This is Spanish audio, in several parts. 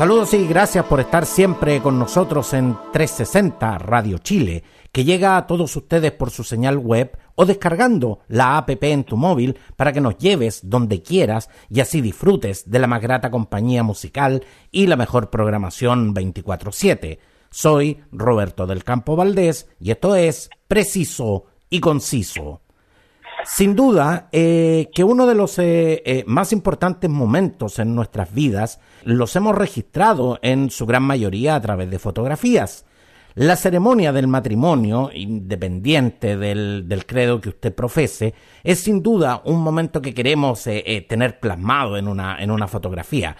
Saludos y gracias por estar siempre con nosotros en 360 Radio Chile, que llega a todos ustedes por su señal web o descargando la APP en tu móvil para que nos lleves donde quieras y así disfrutes de la más grata compañía musical y la mejor programación 24/7. Soy Roberto del Campo Valdés y esto es Preciso y Conciso. Sin duda eh, que uno de los eh, eh, más importantes momentos en nuestras vidas los hemos registrado en su gran mayoría a través de fotografías. La ceremonia del matrimonio, independiente del, del credo que usted profese, es sin duda un momento que queremos tener plasmado en una, en una fotografía.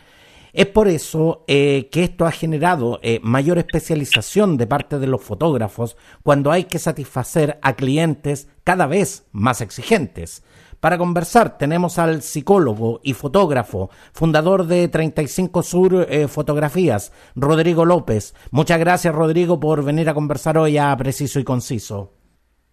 Es por eso eh, que esto ha generado eh, mayor especialización de parte de los fotógrafos cuando hay que satisfacer a clientes cada vez más exigentes. Para conversar tenemos al psicólogo y fotógrafo, fundador de 35 Sur eh, Fotografías, Rodrigo López. Muchas gracias Rodrigo por venir a conversar hoy a Preciso y Conciso.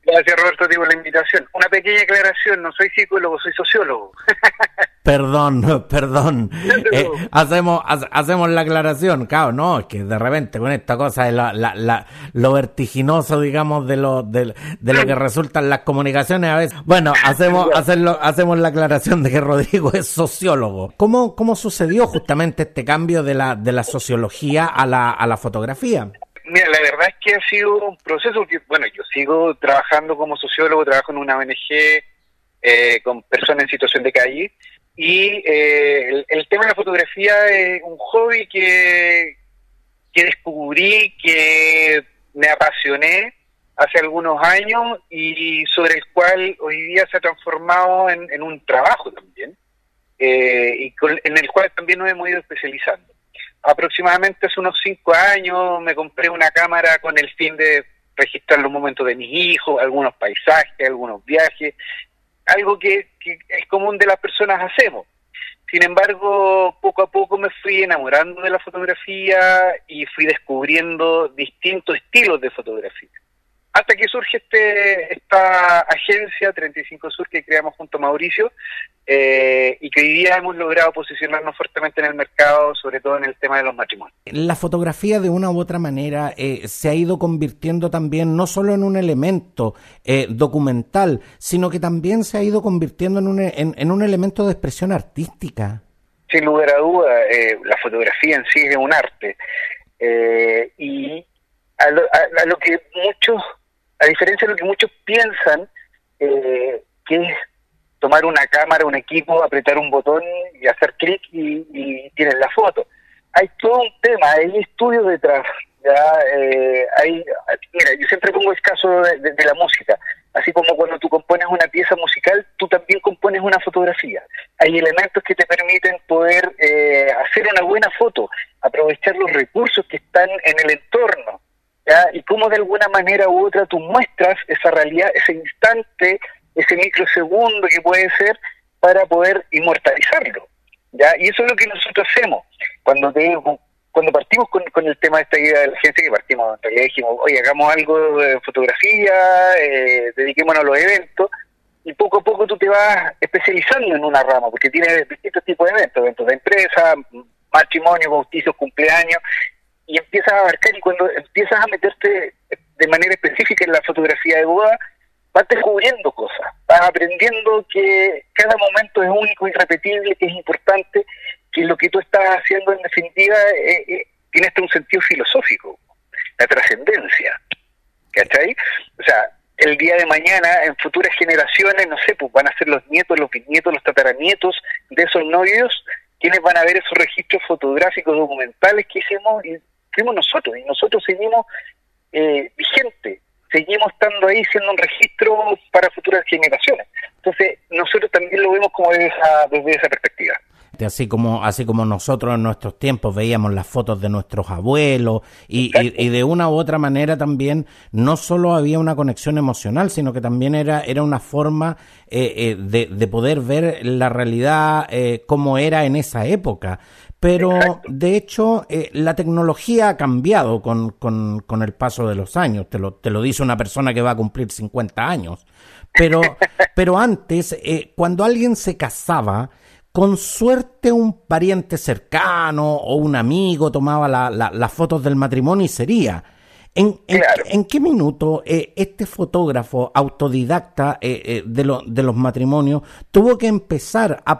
Gracias Roberto por la invitación. Una pequeña aclaración, no soy psicólogo, soy sociólogo. Perdón, perdón. Eh, hacemos, hacemos la aclaración, claro, no, es que de repente con esta cosa de la, la, lo vertiginoso, digamos, de lo, de, lo que resultan las comunicaciones a veces. Bueno, hacemos, hacerlo, hacemos la aclaración de que Rodrigo es sociólogo. ¿Cómo, cómo sucedió justamente este cambio de la, de la sociología a la, a la fotografía? Mira, la verdad es que ha sido un proceso que, bueno, yo sigo trabajando como sociólogo, trabajo en una ONG eh, con personas en situación de calle y eh, el, tema de la fotografía es un hobby que, que descubrí, que me apasioné hace algunos años y sobre el cual hoy día se ha transformado en, un trabajo también, eh, y en el cual también nos hemos ido especializando. Aproximadamente hace unos cinco años me compré una cámara con el fin de registrar los momentos de mis hijos, algunos paisajes, algunos viajes, algo que, es común de las personas hacemos. Sin embargo, poco a poco me fui enamorando de la fotografía y fui descubriendo distintos estilos de fotografía hasta que surge este, esta agencia 35 Sur que creamos junto a Mauricio eh, y que hoy día hemos logrado posicionarnos fuertemente en el mercado, sobre todo en el tema de los matrimonios. La fotografía de una u otra manera eh, se ha ido convirtiendo también no solo en un elemento eh, documental, sino que también se ha ido convirtiendo en un, en, un elemento de expresión artística. Sin lugar a duda, la fotografía en sí es un arte. y a lo, a lo que muchos a diferencia de lo que muchos piensan, eh, que es tomar una cámara, un equipo, apretar un botón y hacer clic y, y tienes la foto. Hay todo un tema, hay estudios detrás. Ya, eh, hay, mira, yo siempre pongo el caso de, la música. Así como cuando tú compones una pieza musical, tú también compones una fotografía. Hay elementos que te permiten poder eh, hacer una buena foto, aprovechar los recursos que están en el entorno y cómo de alguna manera u otra tú muestras esa realidad, ese instante, ese microsegundo que puede ser para poder inmortalizarlo. ¿ya? Y eso es lo que nosotros hacemos. Cuando cuando partimos con, con, el tema de esta idea de la agencia, que partimos, en realidad dijimos, oye, hagamos algo de fotografía, eh, dediquémonos a los eventos, y poco a poco tú te vas especializando en una rama, porque tienes distintos tipos de eventos, eventos de empresa, matrimonio, bautizos, cumpleaños, y empiezas a abarcar y cuando empiezas a meterte de manera específica en la fotografía de boda, vas descubriendo cosas, vas aprendiendo que cada momento es único, irrepetible, que es importante, que lo que tú estás haciendo en definitiva eh, eh, tiene hasta un sentido filosófico, la trascendencia, ¿cachai? O sea, el día de mañana, en futuras generaciones, no sé, pues van a ser los nietos, los bisnietos, los tataranietos de esos novios, quienes van a ver esos registros fotográficos documentales que hicimos y fuimos nosotros y nosotros seguimos eh, vigentes, seguimos estando ahí siendo un registro para futuras generaciones. Entonces, nosotros también lo vemos como desde esa, desde esa perspectiva. así como así como nosotros en nuestros tiempos veíamos las fotos de nuestros abuelos y, y, de una u otra manera también no solo había una conexión emocional sino que también era era una forma eh, eh, de, de, poder ver la realidad eh, como era en esa época pero de hecho la tecnología ha cambiado con, con, con, el paso de los años. Te lo, te lo dice una persona que va a cumplir 50 años. Pero pero antes cuando alguien se casaba con suerte un pariente cercano o un amigo tomaba las fotos del matrimonio y sería. ¿En, en, qué minuto eh, este fotógrafo autodidacta eh, eh, de, de, los matrimonios tuvo que empezar a,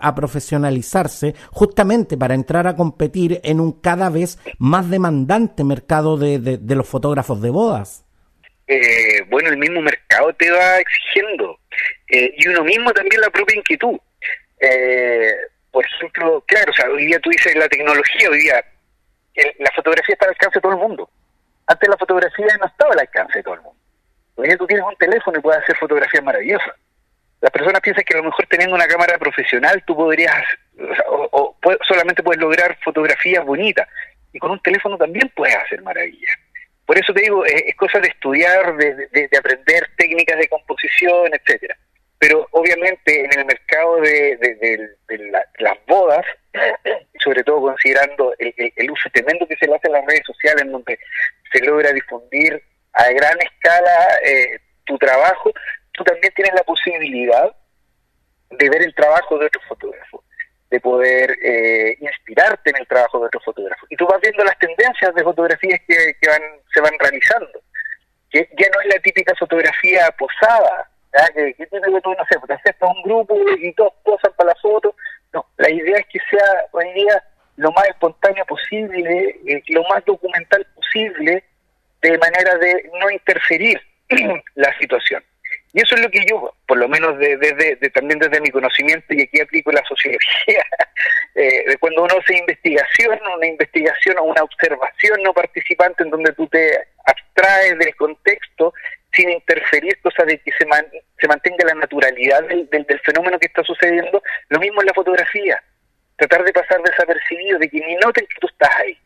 a, profesionalizarse justamente para entrar a competir en un cada vez más demandante mercado de, de los fotógrafos de bodas? bueno, el mismo mercado te va exigiendo y uno mismo también la propia inquietud. Eh, por ejemplo, claro, o sea, hoy día tú dices la tecnología, hoy día la fotografía está al alcance de todo el mundo. Antes la fotografía no estaba al alcance de todo el mundo. Hoy día tú tienes un teléfono y puedes hacer fotografías maravillosas. Las personas piensan que a lo mejor teniendo una cámara profesional tú podrías, o, solamente puedes lograr fotografías bonitas. Y con un teléfono también puedes hacer maravillas. Por eso te digo, es, cosa de estudiar, de, de aprender técnicas de composición, etcétera pero obviamente en el mercado de, las bodas, sobre todo considerando el, uso tremendo que se le hace en las redes sociales, en donde se logra difundir a gran escala eh, tu trabajo, tú también tienes la posibilidad de ver el trabajo de otro fotógrafo, de poder eh, inspirarte en el trabajo de otro fotógrafo. Y tú vas viendo las tendencias de fotografías que, que van, se van realizando, que ya no es la típica fotografía posada, que, que tiene que tú, no sé, te aceptas un grupo y todos posan para la foto. No, la idea es que sea hoy día lo más espontáneo posible, eh, lo más documental posible, de manera de no interferir la situación. Y eso es lo que yo, por lo menos desde también desde mi conocimiento, y aquí aplico la sociología, eh, de cuando uno hace investigación, una investigación o una observación no participante en donde tú te abstraes del contexto sin interferir, cosa de que se, se mantenga la naturalidad del, del, fenómeno que está sucediendo. Lo mismo en la fotografía, tratar de pasar desapercibido, de que ni noten que tú estás ahí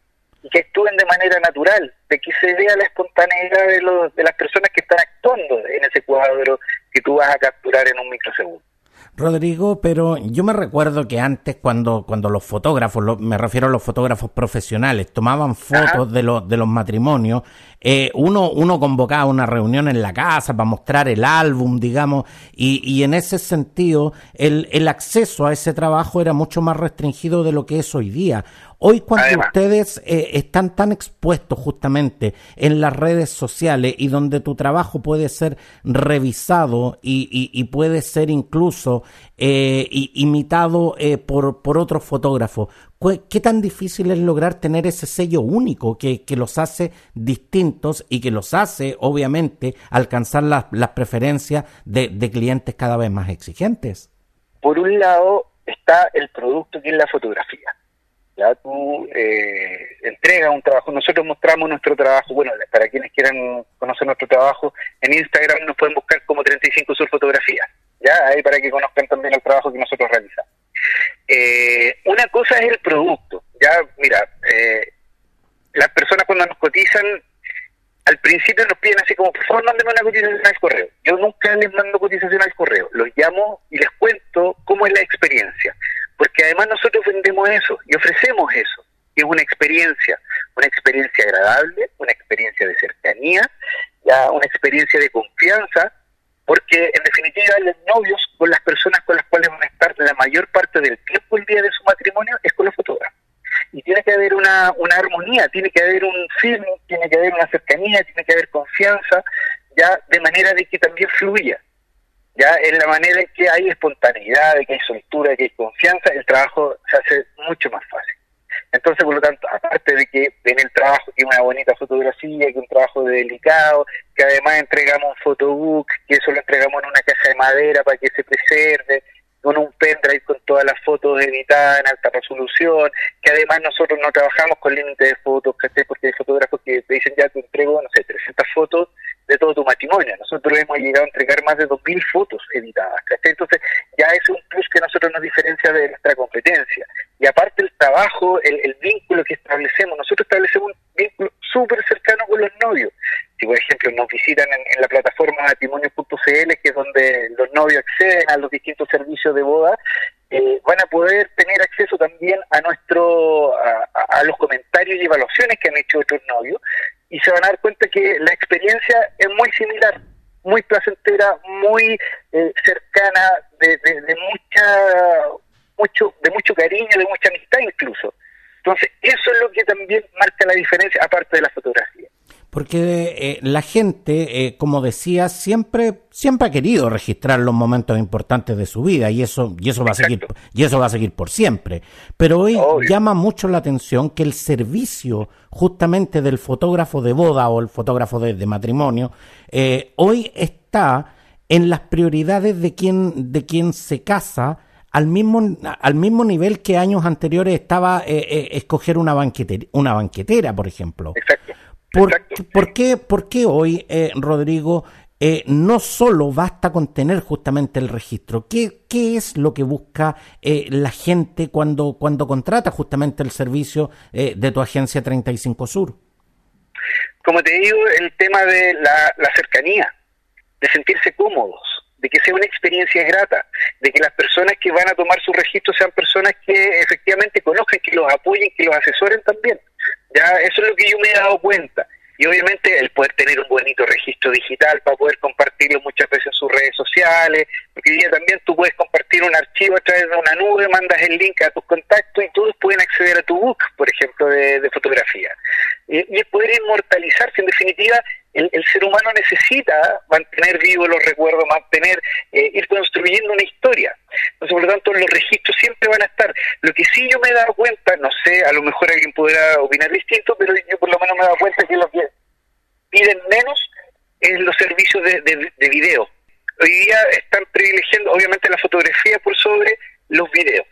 y que actúen de manera natural, de que se vea la espontaneidad de, los, de las personas que están actuando en ese cuadro que tú vas a capturar en un microsegundo. Rodrigo, pero yo me recuerdo que antes cuando, cuando los fotógrafos, me refiero a los fotógrafos profesionales, tomaban fotos de los, de los matrimonios, eh, uno, uno convocaba una reunión en la casa para mostrar el álbum, digamos, y, y en ese sentido el, el acceso a ese trabajo era mucho más restringido de lo que es hoy día. Hoy cuando ustedes eh, están tan expuestos justamente en las redes sociales y donde tu trabajo puede ser revisado y, y, puede ser incluso eh, imitado eh, por, por otros fotógrafos, ¿qué tan difícil es lograr tener ese sello único que, que los hace distintos y que los hace, obviamente, alcanzar las, las preferencias de, de clientes cada vez más exigentes? Por un lado está el producto que es la fotografía ya tú eh, entregas un trabajo, nosotros mostramos nuestro trabajo, bueno, para quienes quieran conocer nuestro trabajo, en Instagram nos pueden buscar como 35 Sur Fotografías, ya, ahí para que conozcan también el trabajo que nosotros realizamos. Eh, una cosa es el producto, ya, mira, eh, las personas cuando nos cotizan, al principio nos piden así como, por favor, mándenme una cotización al correo. Yo nunca les mando cotización al correo, los llamo y les cuento cómo es la experiencia porque además nosotros vendemos eso y ofrecemos eso, es una experiencia, una experiencia agradable, una experiencia de cercanía, ya una experiencia de confianza, porque en definitiva los novios con las personas con las cuales van a estar la mayor parte del tiempo el día de su matrimonio es con los fotógrafos. Y tiene que haber una, una armonía, tiene que haber un feeling, tiene que haber una cercanía, tiene que haber confianza, ya de manera de que también fluya ya en la manera en que hay espontaneidad, que hay soltura, que hay confianza, el trabajo se hace mucho más fácil. Entonces, por lo tanto, aparte de que en el trabajo que una bonita fotografía, que un trabajo delicado, que además entregamos un photobook, que eso lo entregamos en una caja de madera para que se preserve, con un pendrive con todas las fotos editadas en alta resolución, que además nosotros no trabajamos con límites de fotos, porque hay fotógrafos que te dicen ya te entrego, no sé, 300 fotos, de todo tu matrimonio. Nosotros hemos llegado a entregar más de 2.000 fotos editadas. Entonces, ya es un plus que nosotros nos diferencia de nuestra competencia. Y aparte el trabajo, el, vínculo que establecemos, nosotros establecemos un vínculo súper cercano con los novios. Si, por ejemplo, nos visitan en, la plataforma matrimonio.cl, que es donde los novios acceden a los distintos servicios de boda, eh, van a poder tener acceso también a nuestro a, los comentarios y evaluaciones que han hecho otros novios y se van a dar cuenta que la experiencia es muy similar, muy placentera, muy eh, cercana, de, mucha mucho de mucho cariño, de mucha amistad incluso. Entonces, eso es lo que también marca la diferencia, aparte de la fotografía porque eh, la gente, eh, como decía, siempre siempre ha querido registrar los momentos importantes de su vida y eso y eso va a seguir y eso va a seguir por siempre. Pero hoy llama mucho la atención que el servicio justamente del fotógrafo de boda o el fotógrafo de, matrimonio eh, hoy está en las prioridades de quien de quien se casa al mismo, al mismo nivel que años anteriores estaba escoger una banquetera, una banquetera, por ejemplo. Exacto. ¿Por, qué, por qué, hoy, eh, Rodrigo, eh, no solo basta con tener justamente el registro? ¿Qué, qué es lo que busca eh, la gente cuando, cuando contrata justamente el servicio de tu agencia 35 Sur? Como te digo, el tema de la, la cercanía, de sentirse cómodos, de que sea una experiencia grata, de que las personas que van a tomar su registro sean personas que efectivamente conozcan, que los apoyen, que los asesoren también. Ya, eso es lo que yo me he dado cuenta. Y obviamente el poder tener un bonito registro digital para poder compartirlo muchas veces en sus redes sociales, porque hoy día también tú puedes compartir un archivo a través de una nube, mandas el link a tus contactos y todos pueden acceder a tu book, por ejemplo, de, fotografía. Y, y, poder inmortalizarse, en definitiva, el, ser humano necesita mantener vivos los recuerdos, mantener, eh, ir construyendo una historia. Entonces, por lo tanto, los registros siempre van a estar. Lo que sí yo me he dado cuenta, no sé, a lo mejor alguien podrá opinar distinto, pero yo por lo menos me he dado cuenta que lo que piden menos es los servicios de, de, video. Hoy día están privilegiando, obviamente, la fotografía por sobre los videos.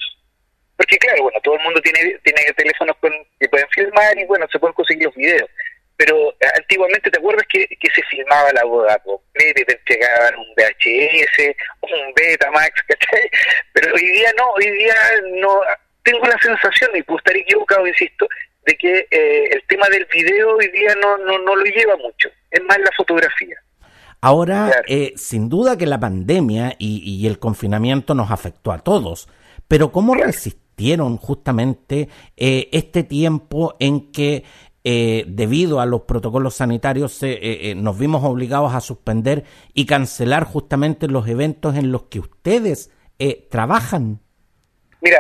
Porque claro, bueno, todo el mundo tiene, tiene teléfonos con, que pueden filmar y bueno, se pueden conseguir los videos pero antiguamente te acuerdas que, se filmaba la boda completa y te entregaban un VHS, un Betamax, ¿cachai? Pero hoy día no, hoy día no, tengo la sensación, y puedo estar equivocado, insisto, de que eh, el tema del video hoy día no, no, no lo lleva mucho, es más la fotografía. Ahora, eh, sin duda que la pandemia y, el confinamiento nos afectó a todos, pero ¿cómo resistieron justamente este tiempo en que eh, debido a los protocolos sanitarios, eh, eh, nos vimos obligados a suspender y cancelar justamente los eventos en los que ustedes trabajan? Mira,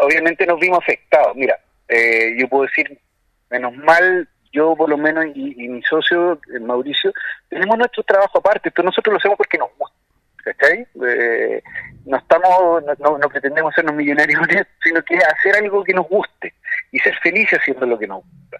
obviamente nos vimos afectados. Mira, yo puedo decir, menos mal, yo por lo menos y, mi socio, Mauricio, tenemos nuestro trabajo aparte. Esto nosotros lo hacemos porque nos gusta. no estamos, no, no, pretendemos sernos millonarios, sino que hacer algo que nos guste y ser felices haciendo lo que nos gusta.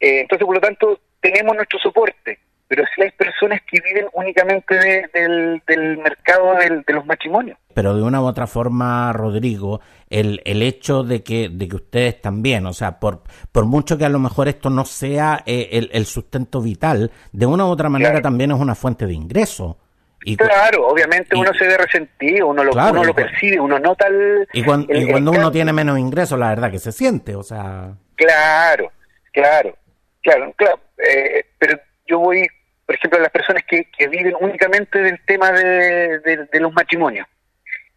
Eh, entonces, por lo tanto, tenemos nuestro soporte, pero si hay personas que viven únicamente del, mercado de los matrimonios. Pero de una u otra forma, Rodrigo, el, el hecho de que, de que ustedes también, o sea, por, por mucho que a lo mejor esto no sea eh, el, sustento vital, de una u otra manera también es una fuente de ingreso. Y claro, obviamente uno se ve resentido, uno lo, uno lo percibe, uno nota el... Y cuando, y cuando uno tiene menos ingresos, la verdad que se siente, o sea... Claro, claro. Claro, claro, eh, pero yo voy, por ejemplo, a las personas que, que viven únicamente del tema de, de, los matrimonios,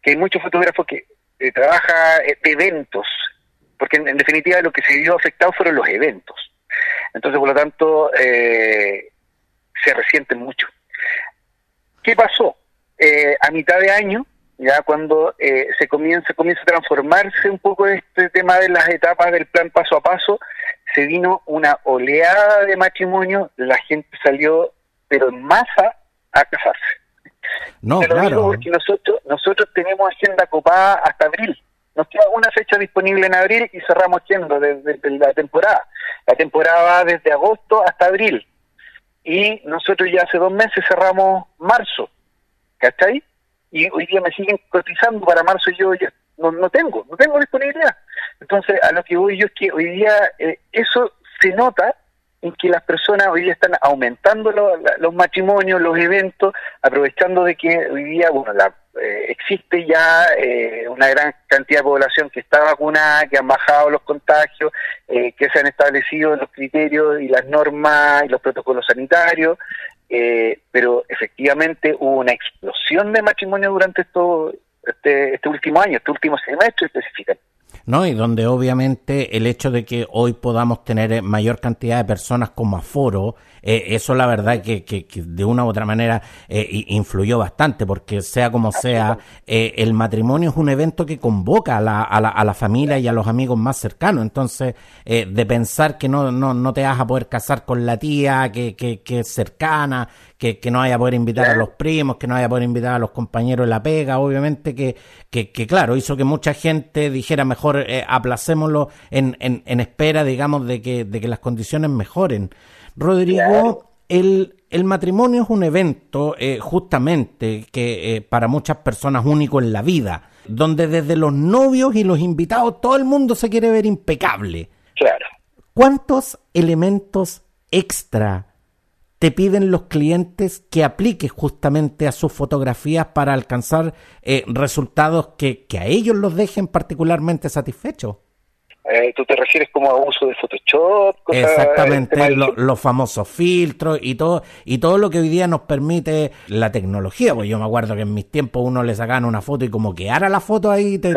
que hay muchos fotógrafos que eh, trabajan eh, eventos, porque en, definitiva lo que se vio afectado fueron los eventos. Entonces, por lo tanto, eh, se resienten mucho. ¿Qué pasó? a mitad de año, ya cuando se comienza comienza a transformarse un poco este tema de las etapas del plan paso a paso, se vino una oleada de matrimonio, la gente salió, pero en masa, a casarse. No, claro. porque nosotros, nosotros tenemos agenda copada hasta abril. Nos queda una fecha disponible en abril y cerramos yendo desde, la temporada. La temporada va desde agosto hasta abril. Y nosotros ya hace dos meses cerramos marzo. ¿Cachai? Y hoy día me siguen cotizando para marzo y yo ya no, no tengo, no tengo disponibilidad. Entonces, a lo que voy yo es que hoy día eh, eso se nota en que las personas hoy día están aumentando los matrimonios, los eventos, aprovechando de que hoy día, bueno, la, eh, existe ya eh, una gran cantidad de población que está vacunada, que han bajado los contagios, eh, que se han establecido los criterios y las normas y los protocolos sanitarios, pero efectivamente hubo una explosión de matrimonios durante esto, este, este último año, este último semestre específicamente. ¿No? Y donde obviamente el hecho de que hoy podamos tener eh, mayor cantidad de personas como aforo, eh, eso la verdad que, que, de una u otra manera eh, influyó bastante, porque sea como sea, el matrimonio es un evento que convoca a la, a, la, a la familia y a los amigos más cercanos. Entonces, de pensar que no, no, no te vas a poder casar con la tía que, que, que es cercana, que, que no vaya a poder invitar a los primos, que no vaya a poder invitar a los compañeros de la pega, obviamente que, que, que claro, hizo que mucha gente dijera mejor eh, aplacémoslo en, en, en, espera, digamos, de que, de que las condiciones mejoren. Rodrigo, el, el matrimonio es un evento eh, justamente que eh, para muchas personas único en la vida, donde desde los novios y los invitados todo el mundo se quiere ver impecable. Claro. ¿Cuántos elementos extra te piden los clientes que apliques justamente a sus fotografías para alcanzar eh, resultados que, que a ellos los dejen particularmente satisfechos. Eh, ¿Tú te refieres como a uso de Photoshop? Exactamente, los famosos filtros y todo y todo lo que hoy día nos permite la tecnología. Pues yo me acuerdo que en mis tiempos uno le sacaban una foto y como que ahora la foto ahí te,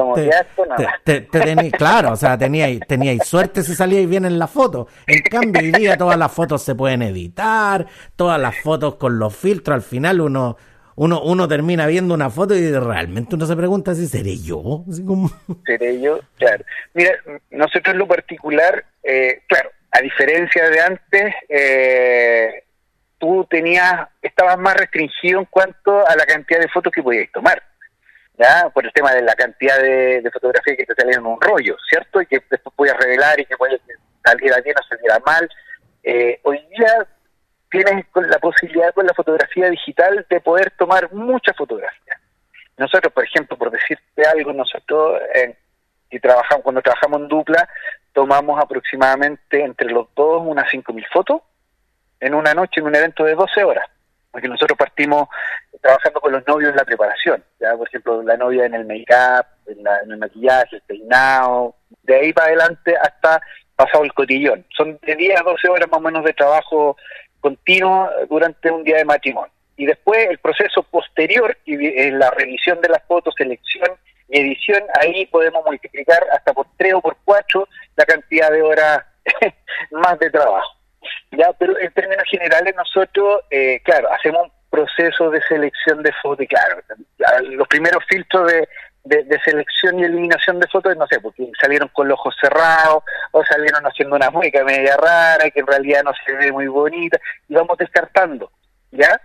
te, claro, o sea, teníais tenía suerte si salíais bien en la foto. En cambio hoy día todas las fotos se pueden editar, todas las fotos con los filtros, al final uno uno, uno termina viendo una foto y realmente uno se pregunta si seré yo. Seré yo, claro. Mira, nosotros en lo particular, eh, claro, a diferencia de antes, eh, tú tenías, estabas más restringido en cuanto a la cantidad de fotos que podías tomar. ¿Ya? Por el tema de la cantidad de, de fotografías que te salían en un rollo, ¿cierto? Y que después podías revelar y que podías saliera bien o saliera mal. Eh, hoy día tienes la posibilidad con la fotografía digital de poder tomar muchas fotografías. Nosotros, por ejemplo, por decirte algo, nosotros eh, trabajamos, cuando trabajamos en dupla, tomamos aproximadamente entre los dos unas 5.000 fotos en una noche, en un evento de 12 horas. Porque nosotros partimos trabajando con los novios en la preparación. ya Por ejemplo, la novia en el make-up, en, en, el maquillaje, el peinado, de ahí para adelante hasta pasado el cotillón. Son de 10 a 12 horas más o menos de trabajo continuo durante un día de matrimonio. Y después el proceso posterior, y la revisión de las fotos, selección y edición, ahí podemos multiplicar hasta por tres o por cuatro la cantidad de horas más de trabajo. Ya, pero en términos generales nosotros, eh, claro, hacemos un proceso de selección de fotos, y claro, los primeros filtros de, de, selección y eliminación de fotos, no sé, porque salieron con los ojos cerrados o salieron haciendo una mueca media rara que en realidad no se ve muy bonita y vamos descartando, ¿ya?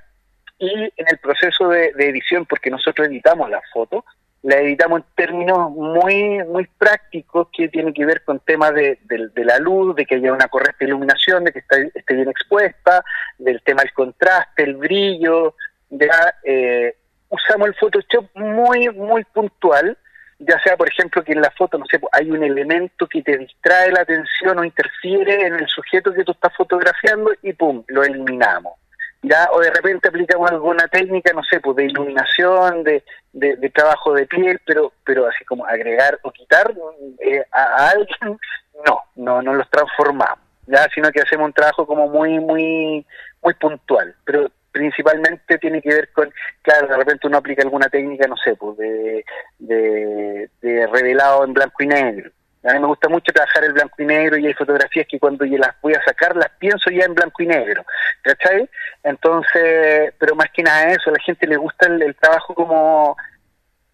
Y en el proceso de, edición, porque nosotros editamos las fotos, la editamos en términos muy muy prácticos que tienen que ver con temas de, de, la luz, de que haya una correcta iluminación, de que esté, esté bien expuesta, del tema del contraste, el brillo, ya eh, usamos el Photoshop muy, muy puntual, ya sea, por ejemplo, que en la foto, no sé, hay un elemento que te distrae la atención o interfiere en el sujeto que tú estás fotografiando y pum, lo eliminamos. ¿ya? O de repente aplicamos alguna técnica, no sé, pues de iluminación, de, de, trabajo de piel, pero pero así como agregar o quitar eh, a, alguien, no, no, no los transformamos, ya, sino que hacemos un trabajo como muy, muy, muy puntual. Pero principalmente tiene que ver con, claro, de repente uno aplica alguna técnica, no sé, pues de, revelado en blanco y negro. A mí me gusta mucho trabajar el blanco y negro y hay fotografías que cuando yo las voy a sacar las pienso ya en blanco y negro, ¿cachai? Entonces, pero más que nada eso, a la gente le gusta el, trabajo como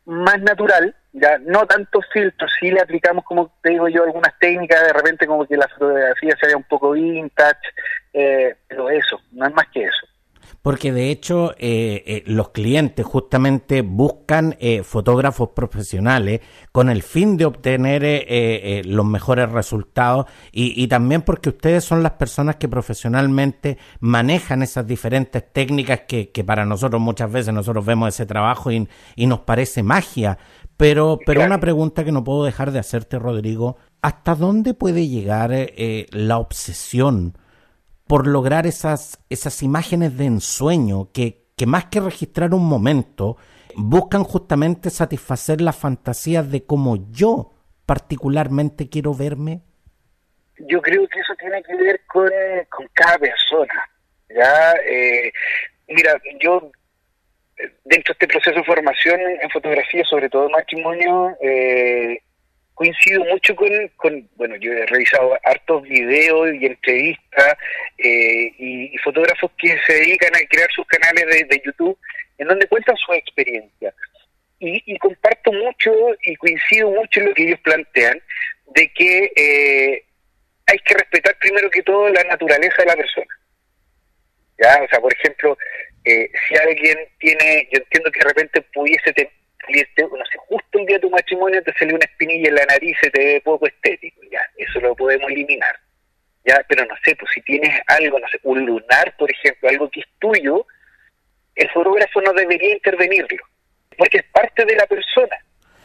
más natural, ya no tanto filtros, sí le aplicamos, como te digo yo, algunas técnicas, de repente como que la fotografía se vea un poco vintage, eh, pero eso, no es más que eso porque de hecho eh, eh, los clientes justamente buscan eh, fotógrafos profesionales con el fin de obtener los mejores resultados y, también porque ustedes son las personas que profesionalmente manejan esas diferentes técnicas que, para nosotros muchas veces nosotros vemos ese trabajo y, y nos parece magia. Pero, pero una pregunta que no puedo dejar de hacerte, Rodrigo, ¿hasta dónde puede llegar la obsesión? Por lograr esas, esas imágenes de ensueño que, que más que registrar un momento, buscan justamente satisfacer las fantasías de cómo yo particularmente quiero verme? Yo creo que eso tiene que ver con, cada persona. ¿ya? Eh, mira, yo dentro de este proceso de formación en fotografía, sobre todo matrimonio, eh, coincido mucho con, con, bueno, yo he revisado hartos videos y entrevistas eh, y, fotógrafos que se dedican a crear sus canales de, YouTube en donde cuentan su experiencia. Y, comparto mucho y coincido mucho en lo que ellos plantean, de que eh, hay que respetar primero que todo la naturaleza de la persona. ¿Ya? O sea, por ejemplo, eh, si alguien tiene, yo entiendo que de repente pudiese, te, no sé, justo un día de tu matrimonio te salió una espinilla en la nariz y te ve poco estético, ya, eso lo podemos eliminar. Ya, pero no sé, pues si tienes algo, no sé, un lunar, por ejemplo, algo que es tuyo, el fotógrafo no debería intervenirlo, porque es parte de la persona.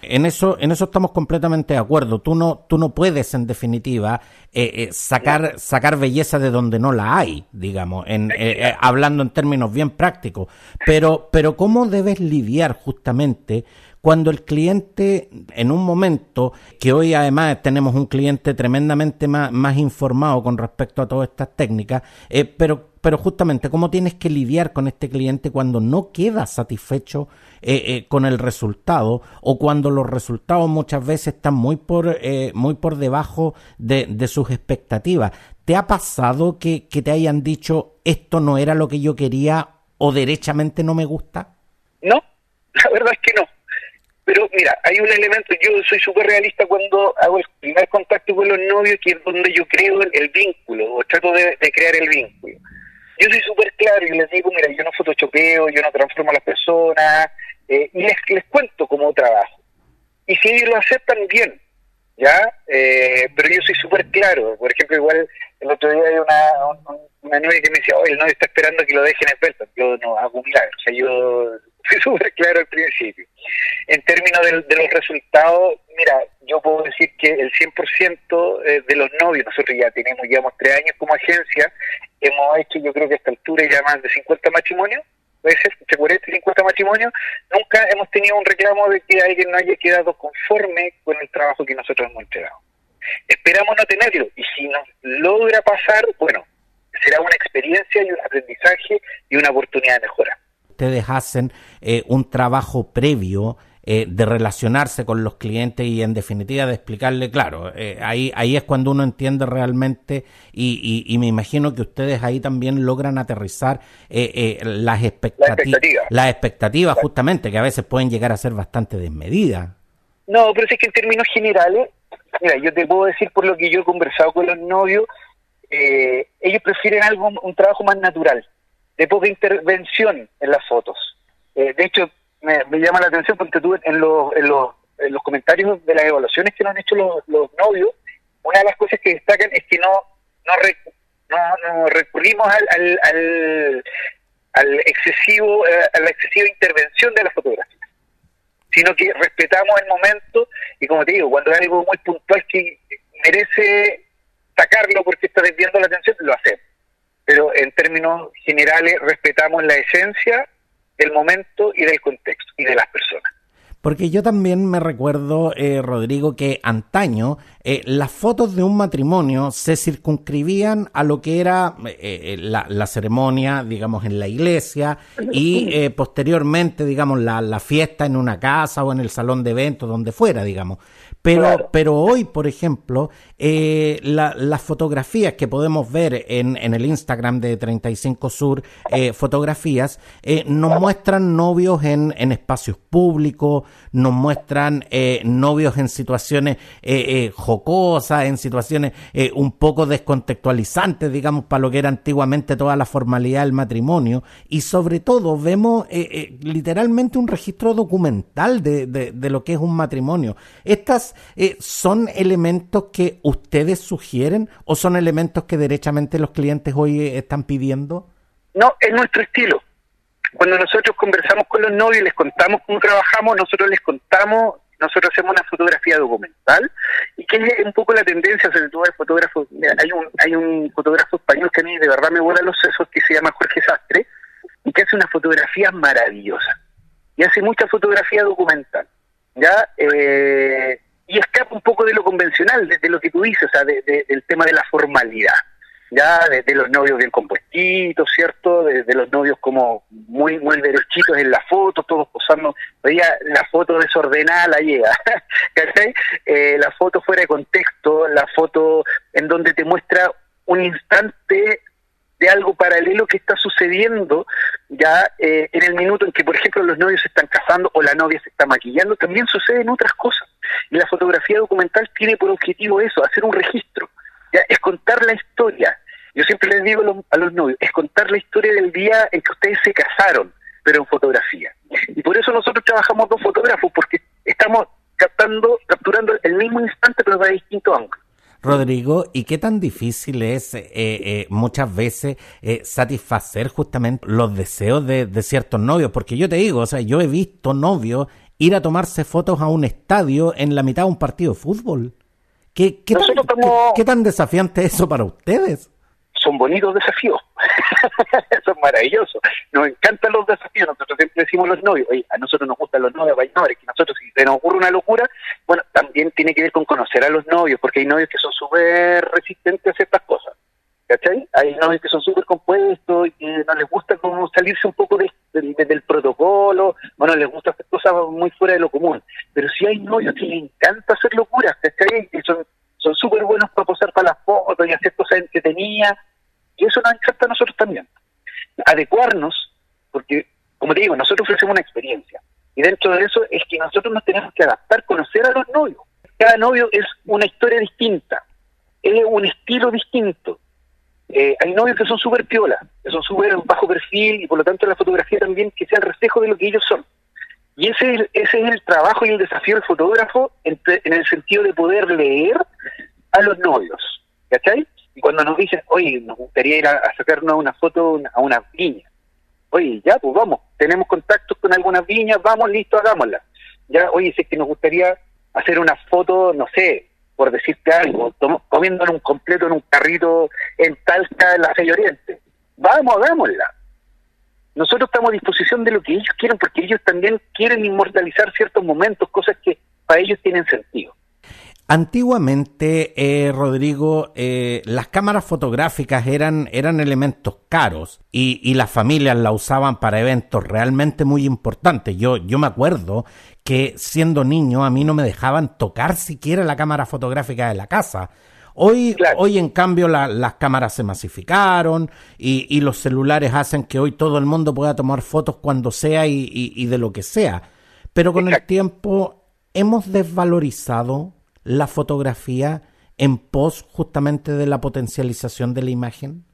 En eso, en eso estamos completamente de acuerdo. Tú no, tú no puedes, en definitiva, eh, eh, sacar, sacar belleza de donde no la hay, digamos, en, eh, hablando en términos bien prácticos. Pero, pero cómo debes lidiar justamente cuando el cliente, en un momento, que hoy además tenemos un cliente tremendamente más, más informado con respecto a todas estas técnicas, pero pero justamente cómo tienes que lidiar con este cliente cuando no queda satisfecho eh, eh, con el resultado o cuando los resultados muchas veces están muy por, eh, muy por debajo de, sus expectativas. ¿Te ha pasado que, que te hayan dicho esto no era lo que yo quería o derechamente no me gusta? No, la verdad es que no. Pero mira, hay un elemento, yo soy súper realista cuando hago el primer contacto con los novios, que es donde yo creo el, vínculo, o trato de crear el vínculo yo soy súper claro y les digo, mira, yo no photoshopeo, yo no transformo a las personas, eh, y les, les cuento cómo trabajo. Y si ellos lo aceptan, bien, ¿ya? Eh, pero yo soy súper claro. Por ejemplo, igual el otro día hay una, una novia que me decía, oye, el novio está esperando que lo dejen en Pelton. Yo no hago milagros, o sea, yo fui súper claro al principio. En términos de, los resultados, mira, yo puedo decir que el 100% eh, de los novios, nosotros ya tenemos, llevamos tres años como agencia, hemos hecho yo creo que a esta altura ya más de 50 matrimonios, puede ser, entre 40 y 50 matrimonios, nunca hemos tenido un reclamo de que alguien no haya quedado conforme con el trabajo que nosotros hemos entregado. Esperamos no tenerlo y si nos logra pasar, bueno, será una experiencia y un aprendizaje y una oportunidad de mejora. Ustedes hacen eh, un trabajo previo eh, de relacionarse con los clientes y en definitiva de explicarle, claro, eh, ahí, ahí es cuando uno entiende realmente y, y, me imagino que ustedes ahí también logran aterrizar eh, las, expectativas, las expectativas justamente que a veces pueden llegar a ser bastante desmedidas. No, pero es que en términos generales, mira, yo te puedo decir por lo que yo he conversado con los novios, ellos prefieren algo, un trabajo más natural, de poca intervención en las fotos. de hecho, me, llama la atención porque tú en los, en los, en los comentarios de las evaluaciones que nos han hecho los, los novios, una de las cosas que destacan es que no no, no, recurrimos al, al, al, excesivo eh, a la excesiva intervención de la fotografía sino que respetamos el momento y como te digo cuando hay algo muy puntual que merece sacarlo porque está desviando la atención lo hacemos pero en términos generales respetamos la esencia del momento y del contexto y de las personas. Porque yo también me recuerdo, eh, Rodrigo, que antaño eh, las fotos de un matrimonio se circunscribían a lo que era eh, la, ceremonia, digamos, en la iglesia y posteriormente, digamos, la, la, fiesta en una casa o en el salón de eventos, donde fuera, digamos. Pero, pero hoy, por ejemplo, eh, las fotografías que podemos ver en, en el Instagram de 35 Sur, eh, fotografías, eh, nos muestran novios en, en espacios públicos, nos muestran eh, novios en situaciones eh, jocosas, en situaciones un poco descontextualizantes, digamos, para lo que era antiguamente toda la formalidad del matrimonio. Y sobre todo vemos literalmente un registro documental de, de, de lo que es un matrimonio. Estas eh, son elementos que ustedes sugieren o son elementos que derechamente los clientes hoy eh, están pidiendo? No, es nuestro estilo. Cuando nosotros conversamos con los novios les contamos cómo trabajamos, nosotros les contamos nosotros hacemos una fotografía documental y que es un poco la tendencia, sobre todo de fotógrafos. Hay un, hay un fotógrafo español que a mí de verdad me vuela los sesos que se llama Jorge Sastre y que hace una fotografía maravillosa y hace mucha fotografía documental. ¿ya? Eh, y escapa un poco de lo convencional, de, lo que tú dices, o sea, del tema de la formalidad ya de, los novios bien compuestitos, ¿cierto? De, los novios como muy muy derechitos en la foto, todos posando, veía la foto desordenada llega, ¿cachai? Eh, la foto fuera de contexto, la foto en donde te muestra un instante de algo paralelo que está sucediendo ya eh, en el minuto en que, por ejemplo, los novios se están casando o la novia se está maquillando, también suceden otras cosas. Y la fotografía documental tiene por objetivo eso, hacer un registro, ya es contar la historia, yo siempre les digo a los, novios, es contar la historia del día en que ustedes se casaron, pero en fotografía. Y por eso nosotros trabajamos dos fotógrafos, porque estamos captando, capturando el mismo instante, pero de distinto ángulo. Rodrigo, ¿y qué tan difícil es eh, eh, muchas veces eh, satisfacer justamente los deseos de, ciertos novios? Porque yo te digo, o sea, yo he visto novios ir a tomarse fotos a un estadio en la mitad de un partido de fútbol. ¿Qué, qué, qué tan desafiante es eso para ustedes? son bonitos desafíos, son maravillosos, nos encantan los desafíos, nosotros siempre decimos los novios, oye, a nosotros nos gustan los novios bailadores, que nosotros si se nos ocurre una locura, bueno, también tiene que ver con conocer a los novios, porque hay novios que son súper resistentes a ciertas cosas, ¿cachai? Hay novios que son súper compuestos y que no les gusta como salirse un poco del protocolo, bueno, les gusta hacer cosas muy fuera de lo común, pero si hay novios que les encanta hacer locuras, ¿cachai? Que son son súper buenos para posar para las fotos y hacer cosas entretenidas, y eso nos encanta a nosotros también. Adecuarnos, porque, como te digo, nosotros ofrecemos una experiencia. Y dentro de eso es que nosotros nos tenemos que adaptar, conocer a los novios. Cada novio es una historia distinta, es un estilo distinto. Eh, hay novios que son súper piola, que son súper bajo perfil y por lo tanto la fotografía también que sea el reflejo de lo que ellos son. Y ese es, ese es el trabajo y el desafío del fotógrafo en, el sentido de poder leer a los novios. ¿Cachai? Y cuando nos dicen, oye, nos gustaría ir a, sacarnos una foto a una viña. Oye, ya, pues vamos, tenemos contactos con algunas viñas, vamos, listo, hagámosla. Ya, oye, si es que nos gustaría hacer una foto, no sé, por decirte algo, comiendo en un completo en un carrito en Talca, en la Fe Oriente. Vamos, hagámosla. Nosotros estamos a disposición de lo que ellos quieren, porque ellos también quieren inmortalizar ciertos momentos, cosas que para ellos tienen sentido. Antiguamente, eh, Rodrigo, eh, las cámaras fotográficas eran, eran elementos caros y, y, las familias la usaban para eventos realmente muy importantes. Yo, yo me acuerdo que siendo niño a mí no me dejaban tocar siquiera la cámara fotográfica de la casa. Hoy, hoy en cambio, las cámaras se masificaron y, y, los celulares hacen que hoy todo el mundo pueda tomar fotos cuando sea y, y de lo que sea. Pero con el tiempo hemos desvalorizado la fotografía en pos justamente de la potencialización de la imagen?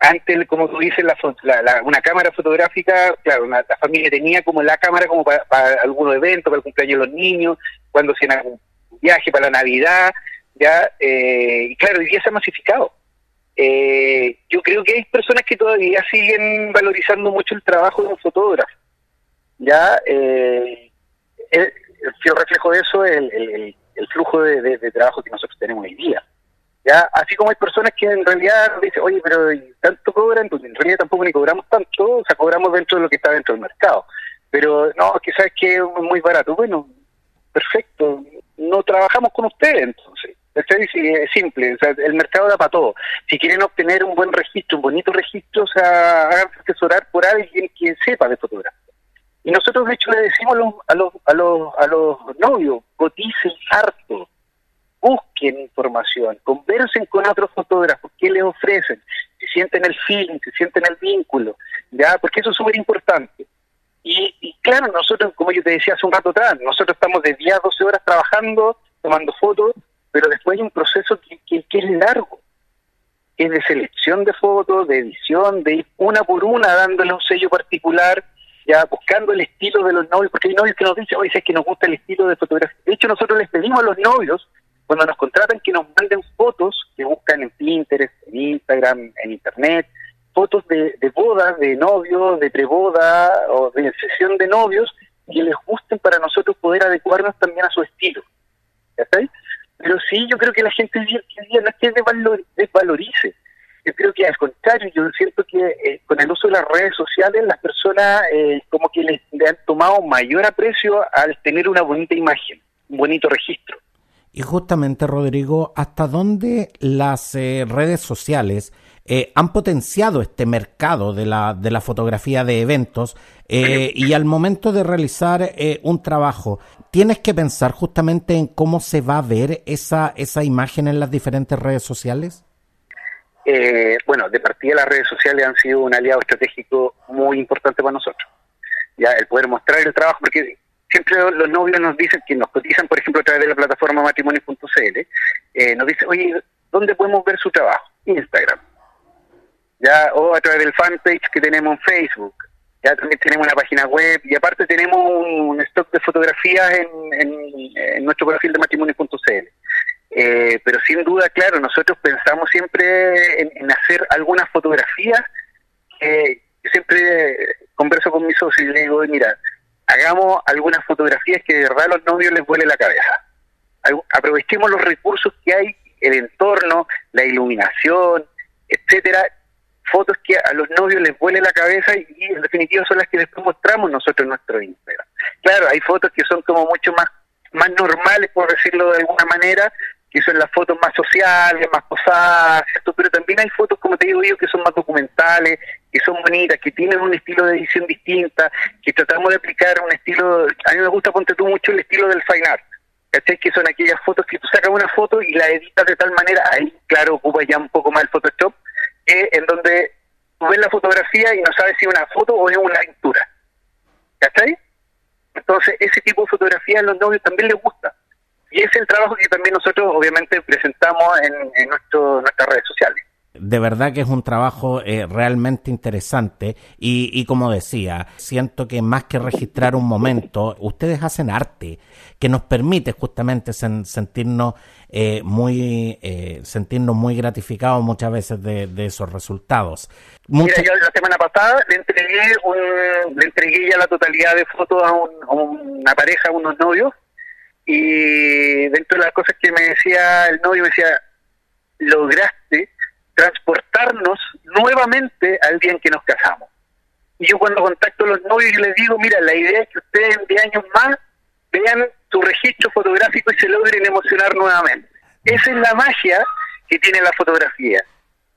Antes, como tú dices, la, una cámara fotográfica, claro, la familia tenía como la cámara como para, algunos eventos, para el cumpleaños de los niños, cuando hacían algún viaje para la Navidad, ya, eh, y claro, hoy día se ha masificado. Eh, yo creo que hay personas que todavía siguen valorizando mucho el trabajo de un fotógrafo. Ya, eh, el, el reflejo de eso es el el flujo de, trabajo que nosotros tenemos hoy día. ¿Ya? Así como hay personas que en realidad dicen, oye, pero ¿tanto cobran? Pues en realidad tampoco ni cobramos tanto, o sea, cobramos dentro de lo que está dentro del mercado. Pero no, quizás que es muy barato. Bueno, perfecto, no trabajamos con ustedes entonces. Es simple, o sea, el mercado da para todo. Si quieren obtener un buen registro, un bonito registro, o sea, hagan asesorar por alguien que sepa de fotografía. Y nosotros, de hecho, le decimos a los, a los, a los, novios, coticen harto, busquen información, conversen con otros fotógrafos, qué les ofrecen, se sienten el feeling, se sienten el vínculo, ¿ya? Porque eso es súper importante. Y, claro, nosotros, como yo te decía hace un rato atrás, nosotros estamos de día 12 horas trabajando, tomando fotos, pero después hay un proceso que, que, que es largo, es de selección de fotos, de edición, de ir una por una dándole un sello particular, ya buscando el estilo de los novios, porque hay novios que nos dicen, oye, es que nos gusta el estilo de fotografía. De hecho, nosotros les pedimos a los novios, cuando nos contratan, que nos manden fotos que buscan en Pinterest, en Instagram, en Internet, fotos de, de bodas, de novios, de preboda o de sesión de novios, que les gusten para nosotros poder adecuarnos también a su estilo. Pero sí, yo creo que la gente hoy día no es que desvalorice. Yo creo que al contrario, yo siento que eh, con el uso de las redes sociales las personas eh, como que les, le han tomado mayor aprecio al tener una bonita imagen, un bonito registro. Y justamente, Rodrigo, ¿hasta dónde las eh, redes sociales eh, han potenciado este mercado de la, de la fotografía de eventos eh, y al momento de realizar un trabajo, tienes que pensar justamente en cómo se va a ver esa, esa imagen en las diferentes redes sociales? bueno, de partida las redes sociales han sido un aliado estratégico muy importante para nosotros. Ya el poder mostrar el trabajo, porque siempre los novios nos dicen que nos cotizan, por ejemplo, a través de la plataforma matrimonio.cl, eh, nos dicen, oye, ¿dónde podemos ver su trabajo? Instagram. ya O a través del fanpage que tenemos en Facebook. Ya también tenemos una página web y aparte tenemos un stock de fotografías en, nuestro perfil de matrimonio.cl. Eh, pero sin duda, claro, nosotros pensamos siempre en, hacer algunas fotografías que siempre converso con mis socios y le digo, mira, hagamos algunas fotografías que de verdad a los novios les vuele la cabeza. Aprovechemos los recursos que hay, el entorno, la iluminación, etcétera, fotos que a los novios les vuele la cabeza y, en definitiva son las que después mostramos nosotros en nuestro Instagram. Claro, hay fotos que son como mucho más más normales, por decirlo de alguna manera, que son las fotos más sociales, más posadas, pero también hay fotos, como te digo yo, que son más documentales, que son bonitas, que tienen un estilo de edición distinta, que tratamos de aplicar un estilo, a mí me gusta, ponte tú mucho el estilo del fine art, ¿cachai? Que son aquellas fotos que tú sacas una foto y la editas de tal manera, ahí claro, ocupa ya un poco más el Photoshop, que en donde tú ves la fotografía y no sabes si es una foto o es una pintura, ¿cachai? Entonces, ese tipo de fotografía a los novios también les gusta y es el trabajo que también nosotros obviamente presentamos en, nuestro, nuestras redes sociales. De verdad que es un trabajo eh, realmente interesante y, y, como decía, siento que más que registrar un momento, ustedes hacen arte que nos permite justamente sentirnos eh, muy eh, sentirnos muy gratificados muchas veces de, esos resultados. Mira, yo la semana pasada le entregué un, le entregué ya la totalidad de fotos a, a una pareja, a unos novios y dentro de las cosas que me decía el novio, me decía, lograste transportarnos nuevamente al día en que nos casamos. Y yo cuando contacto a los novios, yo les digo, mira, la idea es que ustedes en 10 años más vean su registro fotográfico y se logren emocionar nuevamente. Esa es la magia que tiene la fotografía.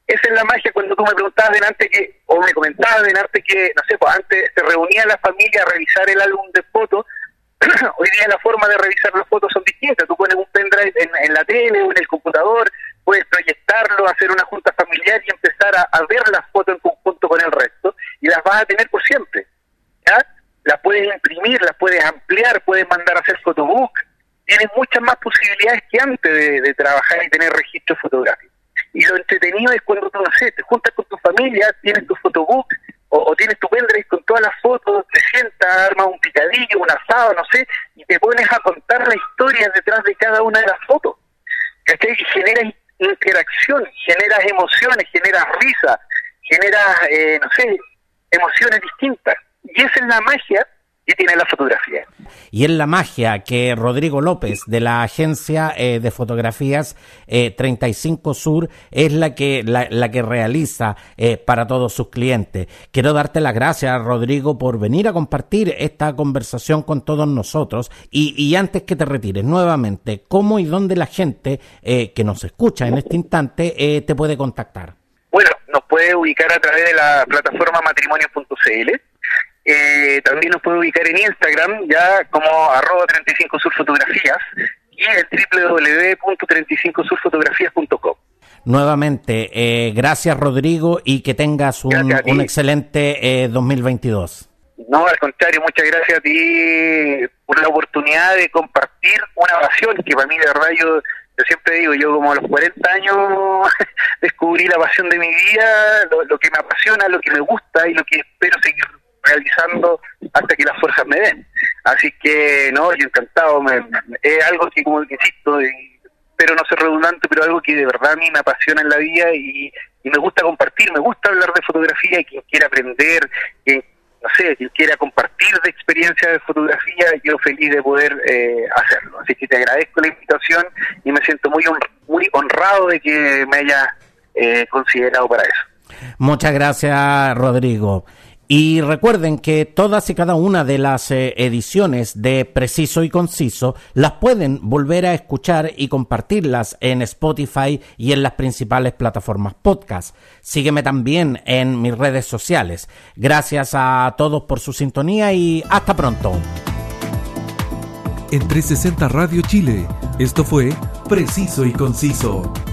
Esa es la magia cuando tú me preguntabas delante que, o me comentabas delante que, no sé, pues antes se reunía la familia a revisar el álbum de fotos hoy día la forma de revisar las fotos son distintas. Tú pones un pendrive en, la tele o en el computador, puedes proyectarlo, hacer una junta familiar y empezar a, ver las fotos en conjunto con el resto y las vas a tener por siempre. ¿ya? Las puedes imprimir, las puedes ampliar, puedes mandar a hacer fotobook. Tienes muchas más posibilidades que antes de, trabajar y tener registro fotográfico. Y lo entretenido es cuando tú, no sé, te juntas con tu familia, tienes tu fotobook o, tienes tu pendrive con todas las fotos, te sientas, armas un picadillo, un asado, no sé, y te pones a contar la historia detrás de cada una de las fotos. ¿Cachai? Y generas interacción, generas emociones, generas risa, generas, eh, no sé, emociones distintas. Y esa es la magia que tiene la fotografía. Y es la magia que Rodrigo López de la agencia eh, de fotografías 35 eh, Sur es la que, la, que realiza eh, para todos sus clientes. Quiero darte las gracias, Rodrigo, por venir a compartir esta conversación con todos nosotros. Y, y antes que te retires, nuevamente, ¿cómo y dónde la gente que nos escucha en este instante te puede contactar? Bueno, nos puede ubicar a través de la plataforma matrimonio.cl eh, también nos puede ubicar en Instagram, ya como arroba 35 surfotografías y el www.35surfotografías.com. Nuevamente, eh, gracias Rodrigo y que tengas un, un excelente eh, 2022. No, al contrario, muchas gracias a ti por la oportunidad de compartir una pasión que para mí de verdad yo, siempre digo, yo como a los 40 años descubrí la pasión de mi vida, lo que me apasiona, lo que me gusta y lo que espero seguir realizando hasta que las fuerzas me den. Así que, no, yo encantado, es algo que, como que insisto, y, pero no ser redundante, pero algo que de verdad a mí me apasiona en la vida y, me gusta compartir, me gusta hablar de fotografía y quien quiera aprender, quien, no sé, quien quiera compartir de experiencia de fotografía, yo feliz de poder eh, hacerlo. Así que te agradezco la invitación y me siento muy, muy honrado de que me hayas eh, considerado para eso. Muchas gracias, Rodrigo. Y recuerden que todas y cada una de las eh, ediciones de Preciso y Conciso las pueden volver a escuchar y compartirlas en Spotify y en las principales plataformas podcast. Sígueme también en mis redes sociales. Gracias a todos por su sintonía y hasta pronto. En 360 Radio Chile, esto fue Preciso y Conciso.